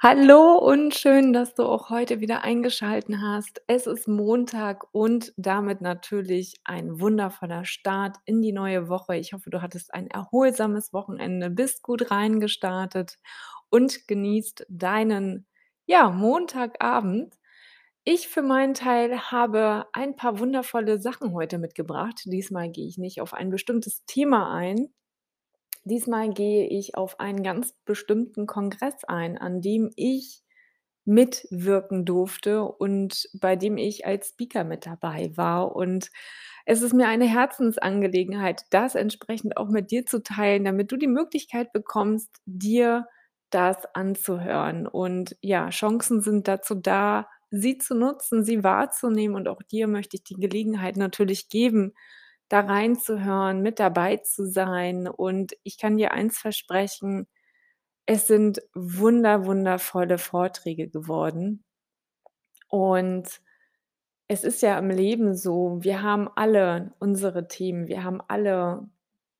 Hallo und schön, dass du auch heute wieder eingeschalten hast. Es ist Montag und damit natürlich ein wundervoller Start in die neue Woche. Ich hoffe, du hattest ein erholsames Wochenende, bist gut reingestartet und genießt deinen, ja, Montagabend. Ich für meinen Teil habe ein paar wundervolle Sachen heute mitgebracht. Diesmal gehe ich nicht auf ein bestimmtes Thema ein, Diesmal gehe ich auf einen ganz bestimmten Kongress ein, an dem ich mitwirken durfte und bei dem ich als Speaker mit dabei war. Und es ist mir eine Herzensangelegenheit, das entsprechend auch mit dir zu teilen, damit du die Möglichkeit bekommst, dir das anzuhören. Und ja, Chancen sind dazu da, sie zu nutzen, sie wahrzunehmen. Und auch dir möchte ich die Gelegenheit natürlich geben, da reinzuhören, mit dabei zu sein. Und ich kann dir eins versprechen, es sind wunder wundervolle Vorträge geworden. Und es ist ja im Leben so, wir haben alle unsere Themen, wir haben alle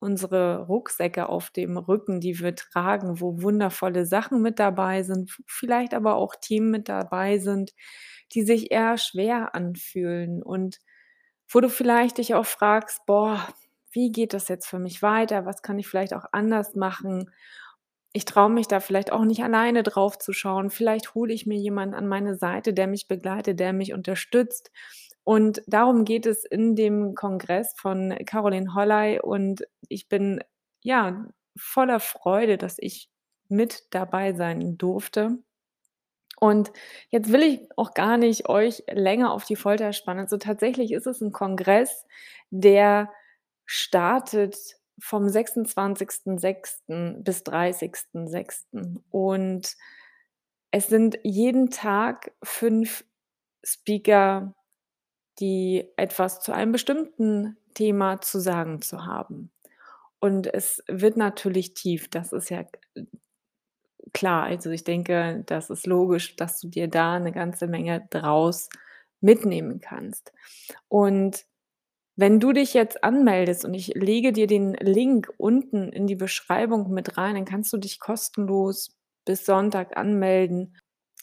unsere Rucksäcke auf dem Rücken, die wir tragen, wo wundervolle Sachen mit dabei sind, vielleicht aber auch Themen mit dabei sind, die sich eher schwer anfühlen und wo du vielleicht dich auch fragst: „Boah, wie geht das jetzt für mich weiter? Was kann ich vielleicht auch anders machen?“ Ich traue mich da vielleicht auch nicht alleine drauf zu schauen. Vielleicht hole ich mir jemanden an meine Seite, der mich begleitet, der mich unterstützt. Und darum geht es in dem Kongress von Caroline Holley und ich bin, ja, voller Freude, dass ich mit dabei sein durfte. Und jetzt will ich auch gar nicht euch länger auf die Folter spannen. Also tatsächlich ist es ein Kongress, der startet vom 26.06. bis 30.06. Und es sind jeden Tag fünf Speaker, die etwas zu einem bestimmten Thema zu sagen zu haben. Und es wird natürlich tief, das ist ja klar, also ich denke, das ist logisch, dass du dir da eine ganze Menge draus mitnehmen kannst. Und wenn du dich jetzt anmeldest und ich lege dir den Link unten in die Beschreibung mit rein, dann kannst du dich kostenlos bis Sonntag anmelden.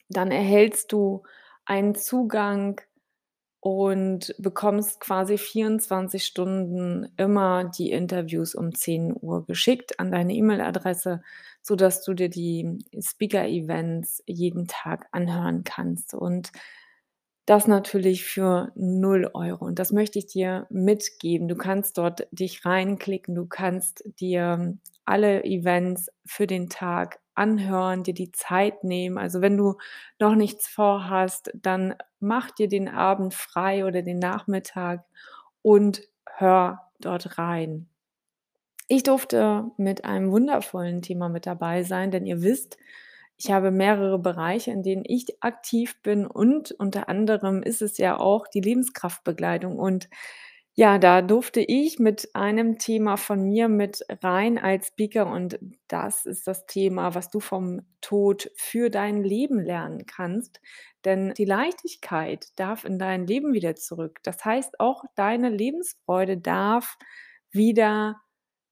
Dann erhältst du einen Zugang und bekommst quasi 24 Stunden immer die Interviews um 10 Uhr geschickt an deine E-Mail-Adresse, sodass du dir die Speaker-Events jeden Tag anhören kannst. Und das natürlich für 0 Euro. Und das möchte ich dir mitgeben. Du kannst dort dich reinklicken, du kannst dir alle Events für den Tag anhören, dir die Zeit nehmen. Also wenn du noch nichts vorhast, dann mach dir den Abend frei oder den Nachmittag und hör dort rein. Ich durfte mit einem wundervollen Thema mit dabei sein, denn ihr wisst, ich habe mehrere Bereiche, in denen ich aktiv bin und unter anderem ist es ja auch die Lebenskraftbegleitung und ja, da durfte ich mit einem Thema von mir mit rein als Speaker und das ist das Thema, was du vom Tod für dein Leben lernen kannst. Denn die Leichtigkeit darf in dein Leben wieder zurück. Das heißt, auch deine Lebensfreude darf wieder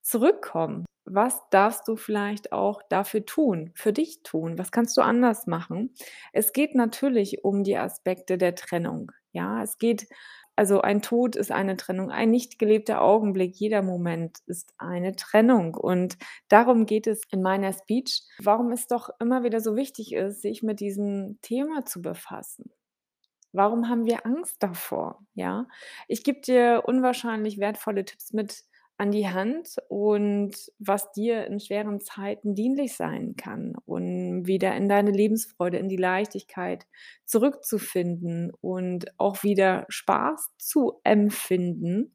zurückkommen. Was darfst du vielleicht auch dafür tun, für dich tun? Was kannst du anders machen? Es geht natürlich um die Aspekte der Trennung. Ja, es geht also ein Tod ist eine Trennung, ein nicht gelebter Augenblick, jeder Moment ist eine Trennung. Und darum geht es in meiner Speech, warum es doch immer wieder so wichtig ist, sich mit diesem Thema zu befassen. Warum haben wir Angst davor? Ja, ich gebe dir unwahrscheinlich wertvolle Tipps mit an die Hand und was dir in schweren Zeiten dienlich sein kann, um wieder in deine Lebensfreude, in die Leichtigkeit zurückzufinden und auch wieder Spaß zu empfinden.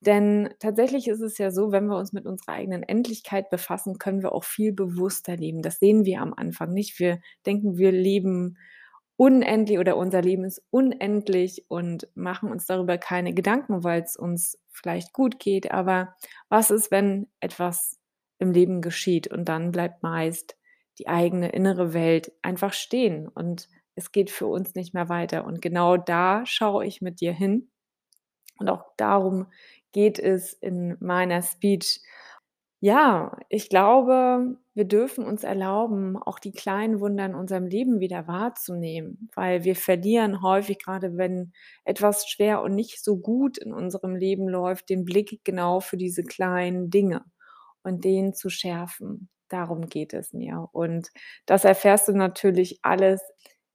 Denn tatsächlich ist es ja so, wenn wir uns mit unserer eigenen Endlichkeit befassen, können wir auch viel bewusster leben. Das sehen wir am Anfang nicht. Wir denken, wir leben unendlich oder unser Leben ist unendlich und machen uns darüber keine Gedanken, weil es uns vielleicht gut geht. Aber was ist, wenn etwas im Leben geschieht und dann bleibt meist die eigene innere Welt einfach stehen und es geht für uns nicht mehr weiter. Und genau da schaue ich mit dir hin. Und auch darum geht es in meiner Speech. Ja, ich glaube, wir dürfen uns erlauben, auch die kleinen Wunder in unserem Leben wieder wahrzunehmen, weil wir verlieren häufig, gerade wenn etwas schwer und nicht so gut in unserem Leben läuft, den Blick genau für diese kleinen Dinge und den zu schärfen. Darum geht es mir. Und das erfährst du natürlich alles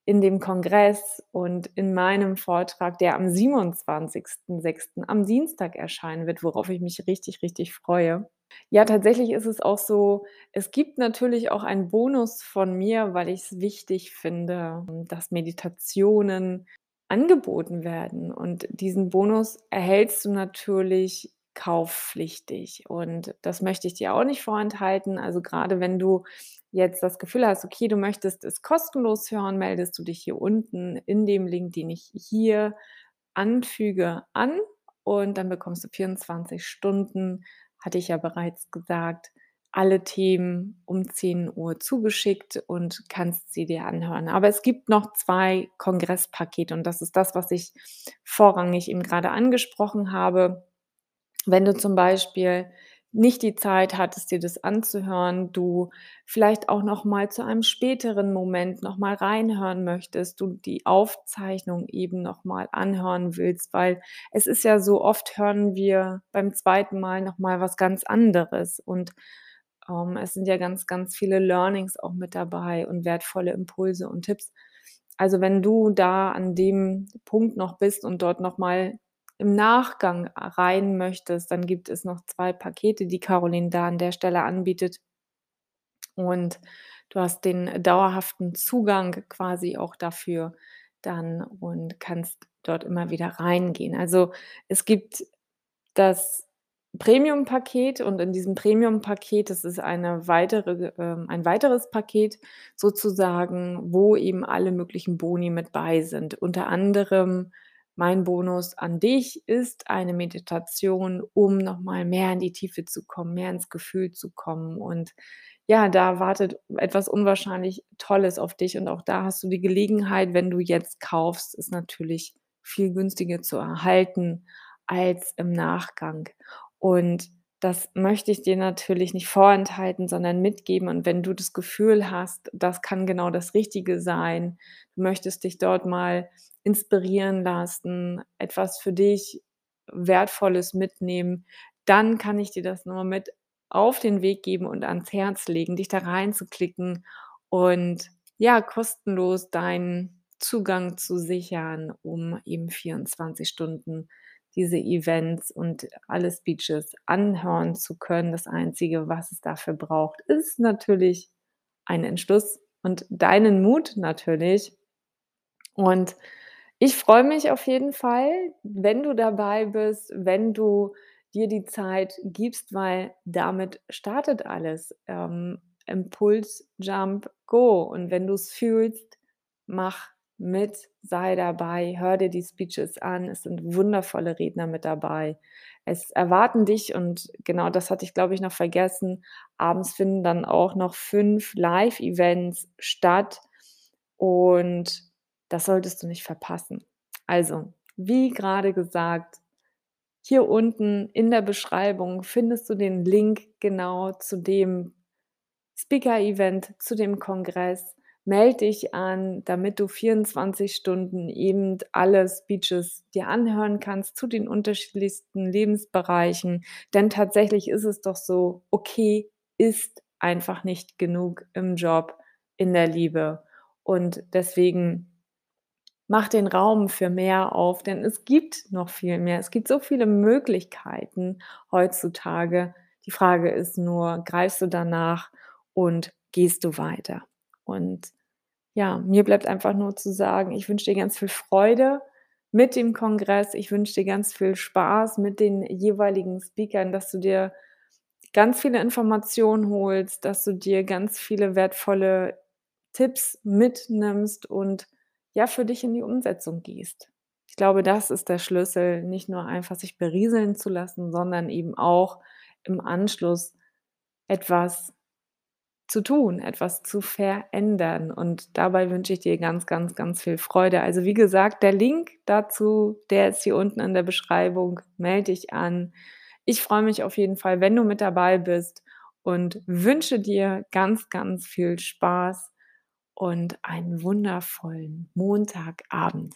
in dem Kongress und in meinem Vortrag, der am 27.06. am Dienstag erscheinen wird, worauf ich mich richtig, richtig freue. Ja, tatsächlich ist es auch so, es gibt natürlich auch einen Bonus von mir, weil ich es wichtig finde, dass Meditationen angeboten werden. Und diesen Bonus erhältst du natürlich kaufpflichtig. Und das möchte ich dir auch nicht vorenthalten. Also gerade wenn du jetzt das Gefühl hast, okay, du möchtest es kostenlos hören, meldest du dich hier unten in dem Link, den ich hier anfüge, an. Und dann bekommst du 24 Stunden hatte ich ja bereits gesagt, alle Themen um 10 Uhr zugeschickt und kannst sie dir anhören. Aber es gibt noch zwei Kongresspakete und das ist das, was ich vorrangig eben gerade angesprochen habe. Wenn du zum Beispiel nicht die Zeit hattest, dir das anzuhören, du vielleicht auch noch mal zu einem späteren Moment noch mal reinhören möchtest, du die Aufzeichnung eben noch mal anhören willst, weil es ist ja so oft hören wir beim zweiten Mal noch mal was ganz anderes und, ähm, es sind ja ganz, ganz viele Learnings auch mit dabei und wertvolle Impulse und Tipps. Also, wenn du da an dem Punkt noch bist und dort noch mal im Nachgang rein möchtest, dann gibt es noch 2 Pakete, die Caroline da an der Stelle anbietet. Und du hast den dauerhaften Zugang quasi auch dafür dann und kannst dort immer wieder reingehen. Also, es gibt das Premium-Paket und in diesem Premium-Paket, das ist eine weitere ähm, ein weiteres Paket sozusagen, wo eben alle möglichen Boni mit bei sind. Unter anderem mein Bonus an dich ist eine Meditation, um noch mal mehr in die Tiefe zu kommen, mehr ins Gefühl zu kommen. Und ja, da wartet etwas unwahrscheinlich Tolles auf dich und auch da hast du die Gelegenheit, wenn du jetzt kaufst, es natürlich viel günstiger zu erhalten als im Nachgang. Und das möchte ich dir natürlich nicht vorenthalten, sondern mitgeben. Und wenn du das Gefühl hast, das kann genau das Richtige sein, du möchtest dich dort mal inspirieren lassen, etwas für dich Wertvolles mitnehmen, dann kann ich dir das nur mit auf den Weg geben und ans Herz legen, dich da reinzuklicken und ja, kostenlos deinen Zugang zu sichern, um eben 24 Stunden diese Events und alle Speeches anhören zu können. Das Einzige, was es dafür braucht, ist natürlich ein Entschluss und deinen Mut natürlich. Und ich freue mich auf jeden Fall, wenn du dabei bist, wenn du dir die Zeit gibst, weil damit startet alles. Ähm, Impuls, Jump, Go. Und wenn du es fühlst, mach mit, sei dabei, hör dir die Speeches an. Es sind wundervolle Redner mit dabei. Es erwarten dich und genau das hatte ich, glaube ich, noch vergessen. Abends finden dann auch noch fünf Live-Events statt und das solltest du nicht verpassen. Also, wie gerade gesagt, hier unten in der Beschreibung findest du den Link genau zu dem Speaker-Event, zu dem Kongress. Melde dich an, damit du 24 Stunden eben alle Speeches dir anhören kannst zu den unterschiedlichsten Lebensbereichen. Denn tatsächlich ist es doch so, okay ist einfach nicht genug im Job, in der Liebe. Und deswegen Mach den Raum für mehr auf, denn es gibt noch viel mehr. Es gibt so viele Möglichkeiten heutzutage. Die Frage ist nur, greifst du danach und gehst du weiter? Und ja, mir bleibt einfach nur zu sagen, ich wünsche dir ganz viel Freude mit dem Kongress. Ich wünsche dir ganz viel Spaß mit den jeweiligen Speakern, dass du dir ganz viele Informationen holst, dass du dir ganz viele wertvolle Tipps mitnimmst und ja, für dich in die Umsetzung gehst. Ich glaube, das ist der Schlüssel, nicht nur einfach sich berieseln zu lassen, sondern eben auch im Anschluss etwas zu tun, etwas zu verändern. Und dabei wünsche ich dir ganz, ganz, ganz viel Freude. Also wie gesagt, der Link dazu, der ist hier unten in der Beschreibung. Melde dich an. Ich freue mich auf jeden Fall, wenn du mit dabei bist und wünsche dir ganz, ganz viel Spaß und einen wundervollen Montagabend.